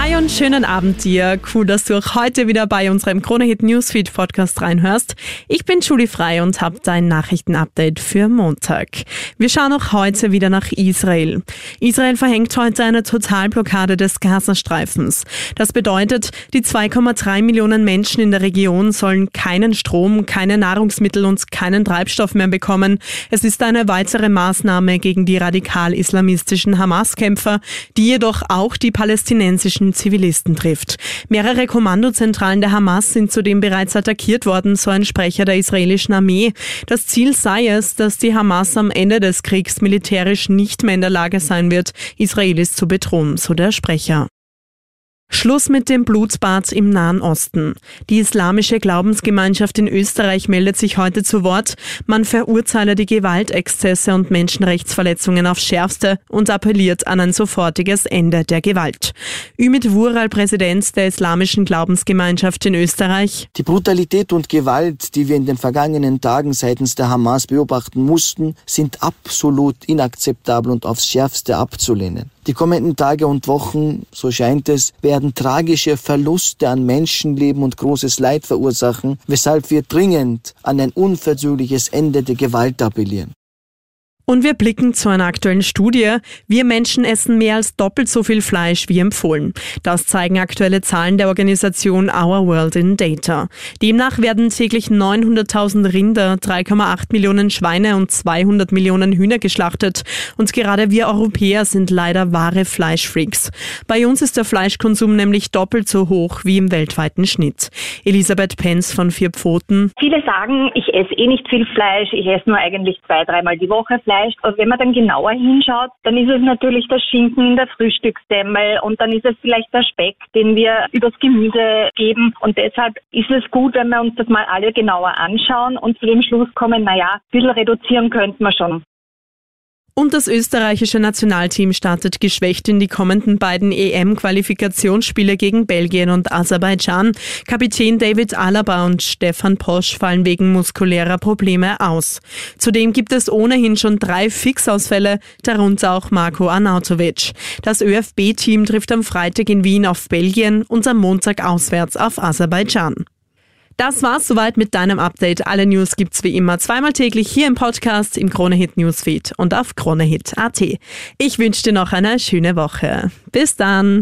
Hi und schönen Abend dir. Cool, dass du auch heute wieder bei unserem Kronehit Newsfeed Podcast reinhörst. Ich bin Julie Frei und habe dein Nachrichtenupdate für Montag. Wir schauen auch heute wieder nach Israel. Israel verhängt heute eine Totalblockade des Gazastreifens. Das bedeutet, die 2,3 Millionen Menschen in der Region sollen keinen Strom, keine Nahrungsmittel und keinen Treibstoff mehr bekommen. Es ist eine weitere Maßnahme gegen die radikal-islamistischen Hamas-Kämpfer, die jedoch auch die palästinensischen Zivilisten trifft. Mehrere Kommandozentralen der Hamas sind zudem bereits attackiert worden, so ein Sprecher der israelischen Armee. Das Ziel sei es, dass die Hamas am Ende des Kriegs militärisch nicht mehr in der Lage sein wird, Israelis zu bedrohen, so der Sprecher. Schluss mit dem Blutbad im Nahen Osten. Die islamische Glaubensgemeinschaft in Österreich meldet sich heute zu Wort. Man verurteile die Gewaltexzesse und Menschenrechtsverletzungen aufs Schärfste und appelliert an ein sofortiges Ende der Gewalt. Ümit Wural, Präsident der islamischen Glaubensgemeinschaft in Österreich. Die Brutalität und Gewalt, die wir in den vergangenen Tagen seitens der Hamas beobachten mussten, sind absolut inakzeptabel und aufs Schärfste abzulehnen. Die kommenden Tage und Wochen, so scheint es, werden tragische Verluste an Menschenleben und großes Leid verursachen, weshalb wir dringend an ein unversöhnliches Ende der Gewalt appellieren. Und wir blicken zu einer aktuellen Studie. Wir Menschen essen mehr als doppelt so viel Fleisch wie empfohlen. Das zeigen aktuelle Zahlen der Organisation Our World in Data. Demnach werden täglich 900.000 Rinder, 3,8 Millionen Schweine und 200 Millionen Hühner geschlachtet. Und gerade wir Europäer sind leider wahre Fleischfreaks. Bei uns ist der Fleischkonsum nämlich doppelt so hoch wie im weltweiten Schnitt. Elisabeth Penz von Vier Pfoten. Viele sagen, ich esse eh nicht viel Fleisch, ich esse nur eigentlich zwei, dreimal die Woche Fleisch. Fleisch. Aber wenn man dann genauer hinschaut, dann ist es natürlich der Schinken in der Frühstückssemmel und dann ist es vielleicht der Speck, den wir übers Gemüse geben. Und deshalb ist es gut, wenn wir uns das mal alle genauer anschauen und zu dem Schluss kommen, naja, ein bisschen reduzieren könnte man schon. Und das österreichische Nationalteam startet geschwächt in die kommenden beiden EM-Qualifikationsspiele gegen Belgien und Aserbaidschan. Kapitän David Alaba und Stefan Posch fallen wegen muskulärer Probleme aus. Zudem gibt es ohnehin schon drei Fixausfälle, darunter auch Marco Arnautovic. Das ÖFB-Team trifft am Freitag in Wien auf Belgien und am Montag auswärts auf Aserbaidschan. Das war's soweit mit deinem Update. Alle News gibt's wie immer zweimal täglich hier im Podcast, im Kronehit Newsfeed und auf kronehit.at. Ich wünsche dir noch eine schöne Woche. Bis dann!